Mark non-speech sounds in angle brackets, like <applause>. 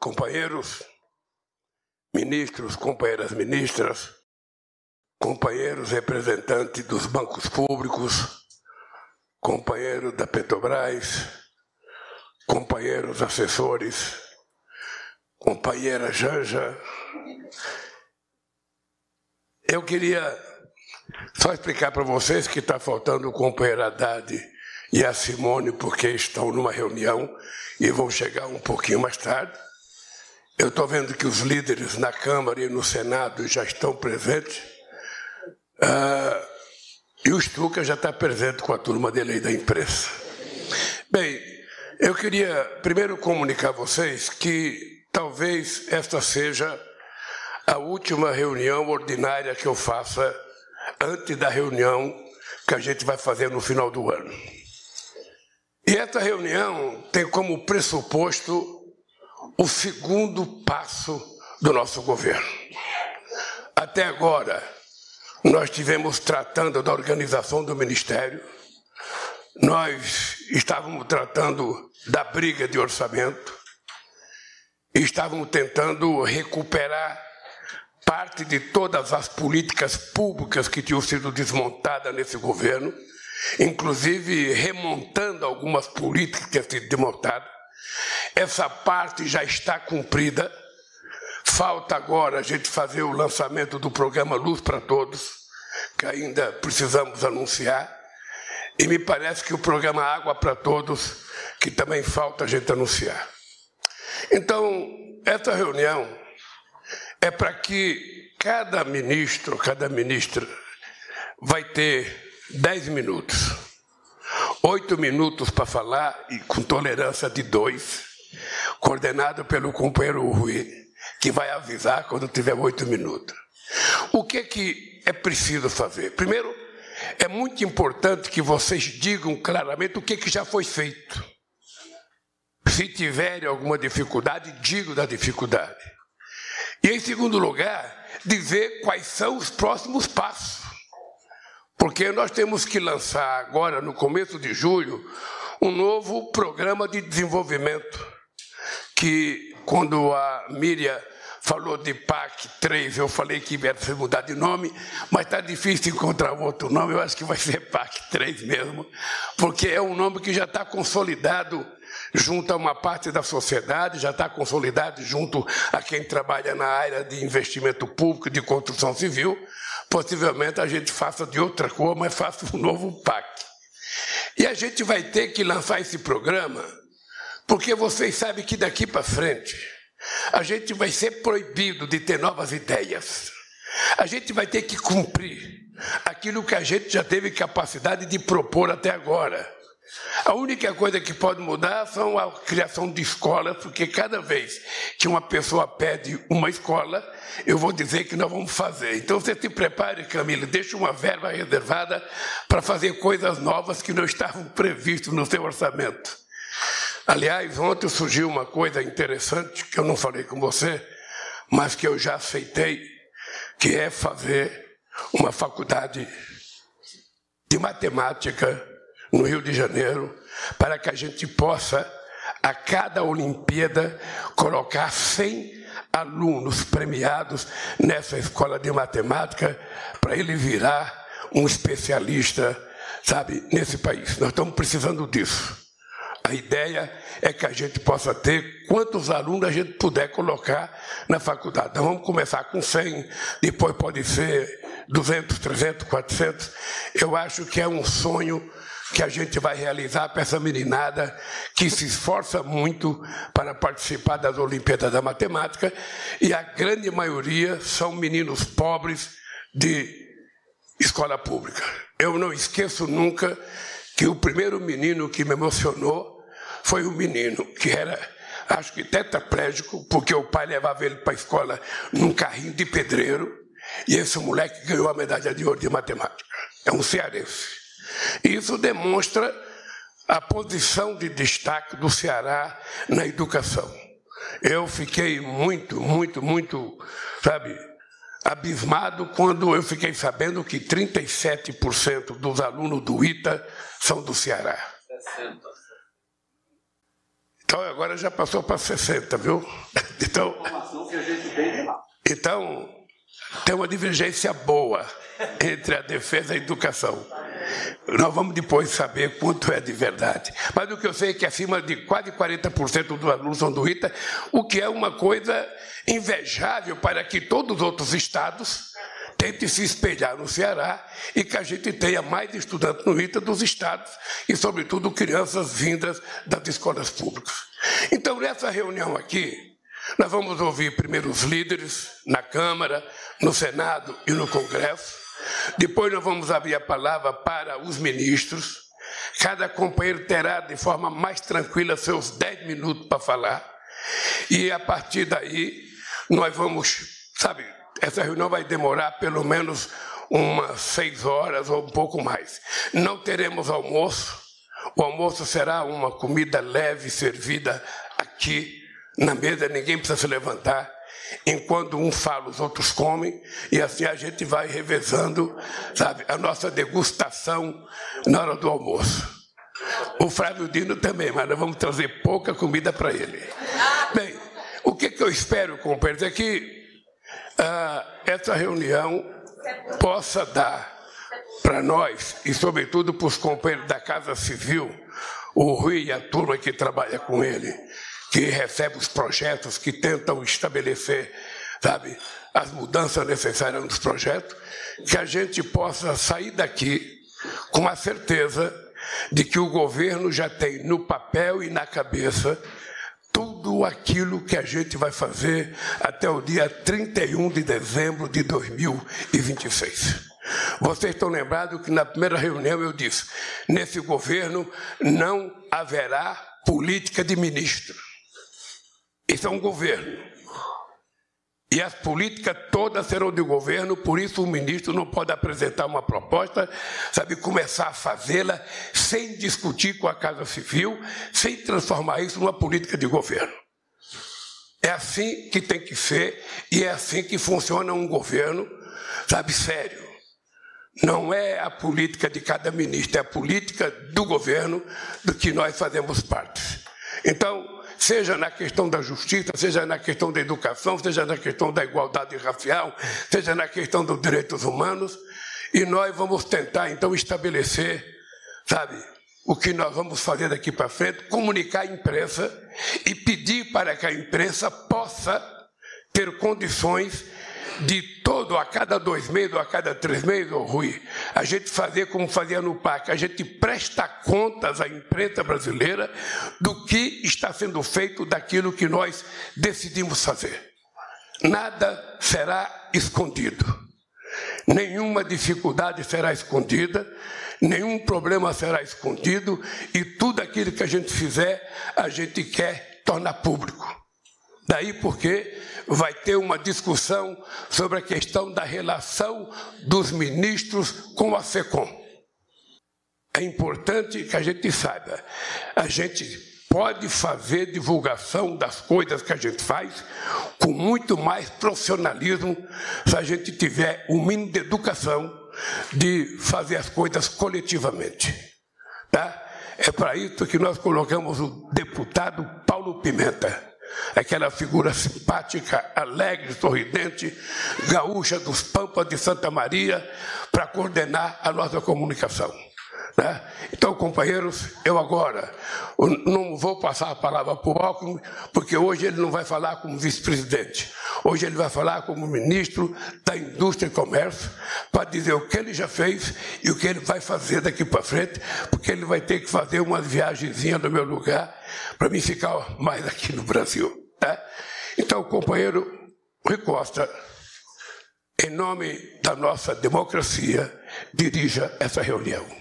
companheiros, ministros, companheiras ministras, companheiros representantes dos bancos públicos, companheiros da Petrobras, companheiros assessores, companheira Janja. Eu queria só explicar para vocês que está faltando o companheiro Haddad e a Simone, porque estão numa reunião e vão chegar um pouquinho mais tarde. Eu estou vendo que os líderes na Câmara e no Senado já estão presentes. Ah, e o Stuka já está presente com a turma dele aí da imprensa. Bem, eu queria primeiro comunicar a vocês que talvez esta seja a última reunião ordinária que eu faça antes da reunião que a gente vai fazer no final do ano. E essa reunião tem como pressuposto o segundo passo do nosso governo. Até agora, nós tivemos tratando da organização do ministério, nós estávamos tratando da briga de orçamento, estávamos tentando recuperar parte de todas as políticas públicas que tinham sido desmontadas nesse governo, inclusive remontando algumas políticas que tinham sido desmontadas. Essa parte já está cumprida. Falta agora a gente fazer o lançamento do programa Luz para Todos, que ainda precisamos anunciar. E me parece que o programa Água para Todos, que também falta a gente anunciar. Então, essa reunião é para que cada ministro, cada ministra, vai ter dez minutos, oito minutos para falar e com tolerância de dois, coordenado pelo companheiro Rui, que vai avisar quando tiver oito minutos. O que, que é preciso fazer? Primeiro, é muito importante que vocês digam claramente o que, que já foi feito. Se tiverem alguma dificuldade, digam da dificuldade. E, em segundo lugar, dizer quais são os próximos passos. Porque nós temos que lançar agora, no começo de julho, um novo programa de desenvolvimento. Que, quando a Miriam falou de PAC 3, eu falei que ia mudar de nome, mas está difícil encontrar outro nome, eu acho que vai ser PAC 3 mesmo, porque é um nome que já está consolidado junto a uma parte da sociedade, já está consolidado junto a quem trabalha na área de investimento público, de construção civil. Possivelmente a gente faça de outra cor, mas faça um novo PAC. E a gente vai ter que lançar esse programa, porque vocês sabem que daqui para frente a gente vai ser proibido de ter novas ideias. A gente vai ter que cumprir aquilo que a gente já teve capacidade de propor até agora. A única coisa que pode mudar são a criação de escolas, porque cada vez que uma pessoa pede uma escola, eu vou dizer que nós vamos fazer. Então você se prepare, Camila, deixe uma verba reservada para fazer coisas novas que não estavam previstas no seu orçamento. Aliás, ontem surgiu uma coisa interessante que eu não falei com você, mas que eu já aceitei, que é fazer uma faculdade de matemática no Rio de Janeiro, para que a gente possa, a cada Olimpíada, colocar 100 alunos premiados nessa escola de matemática, para ele virar um especialista, sabe, nesse país. Nós estamos precisando disso. A ideia é que a gente possa ter quantos alunos a gente puder colocar na faculdade. Então vamos começar com 100, depois pode ser 200, 300, 400. Eu acho que é um sonho que a gente vai realizar para essa meninada que se esforça muito para participar das Olimpíadas da Matemática e a grande maioria são meninos pobres de escola pública. Eu não esqueço nunca que o primeiro menino que me emocionou foi um menino que era, acho que tetraplégico, porque o pai levava ele para a escola num carrinho de pedreiro, e esse moleque ganhou a medalha de ouro de matemática. É um cearense. Isso demonstra a posição de destaque do Ceará na educação. Eu fiquei muito, muito, muito, sabe, abismado quando eu fiquei sabendo que 37% dos alunos do ITA são do Ceará. Então agora já passou para 60, viu? <laughs> Então, então tem uma divergência boa entre a defesa e a educação. Nós vamos depois saber quanto é de verdade. Mas o que eu sei é que acima de quase 40% dos alunos são do ITA, o que é uma coisa invejável para que todos os outros estados tentem se espelhar no Ceará e que a gente tenha mais estudantes no ITA dos estados e, sobretudo, crianças vindas das escolas públicas. Então, nessa reunião aqui, nós vamos ouvir primeiro os líderes na Câmara, no Senado e no Congresso. Depois nós vamos abrir a palavra para os ministros. Cada companheiro terá, de forma mais tranquila, seus dez minutos para falar. E a partir daí, nós vamos, sabe, essa reunião vai demorar pelo menos umas seis horas ou um pouco mais. Não teremos almoço. O almoço será uma comida leve servida aqui na mesa, ninguém precisa se levantar. Enquanto um fala, os outros comem, e assim a gente vai revezando, sabe, a nossa degustação na hora do almoço. O Flávio Dino também, mas nós vamos trazer pouca comida para ele. Bem, o que, que eu espero, companheiros, é que ah, essa reunião possa dar para nós, e sobretudo para os companheiros da Casa Civil, o Rui e a turma que trabalha com ele, que recebe os projetos, que tentam estabelecer, sabe, as mudanças necessárias nos projetos, que a gente possa sair daqui com a certeza de que o governo já tem no papel e na cabeça tudo aquilo que a gente vai fazer até o dia 31 de dezembro de 2026. Vocês estão lembrados que na primeira reunião eu disse: nesse governo não haverá política de ministro. Isso é um governo. E as políticas todas serão de governo, por isso o ministro não pode apresentar uma proposta, sabe, começar a fazê-la sem discutir com a Casa Civil, sem transformar isso numa política de governo. É assim que tem que ser e é assim que funciona um governo, sabe, sério. Não é a política de cada ministro, é a política do governo do que nós fazemos parte. Então, seja na questão da justiça, seja na questão da educação, seja na questão da igualdade racial, seja na questão dos direitos humanos, e nós vamos tentar então estabelecer, sabe, o que nós vamos fazer daqui para frente, comunicar à imprensa e pedir para que a imprensa possa ter condições de todo, a cada dois meses, ou a cada três meses, oh, Rui, a gente fazer como fazia no PAC, a gente presta contas à imprensa brasileira do que está sendo feito daquilo que nós decidimos fazer. Nada será escondido. Nenhuma dificuldade será escondida, nenhum problema será escondido, e tudo aquilo que a gente fizer, a gente quer tornar público. Daí porque vai ter uma discussão sobre a questão da relação dos ministros com a SECOM. É importante que a gente saiba, a gente pode fazer divulgação das coisas que a gente faz com muito mais profissionalismo se a gente tiver o um mínimo de educação de fazer as coisas coletivamente. Tá? É para isso que nós colocamos o deputado Paulo Pimenta aquela figura simpática, alegre, sorridente, gaúcha dos Pampas de Santa Maria, para coordenar a nossa comunicação. Né? Então, companheiros, eu agora não vou passar a palavra para o Alckmin, porque hoje ele não vai falar como vice-presidente. Hoje ele vai falar como ministro da Indústria e Comércio, para dizer o que ele já fez e o que ele vai fazer daqui para frente, porque ele vai ter que fazer uma viagemzinha no meu lugar para mim ficar mais aqui no Brasil. Né? Então, companheiro Rui Costa, em nome da nossa democracia, dirija essa reunião.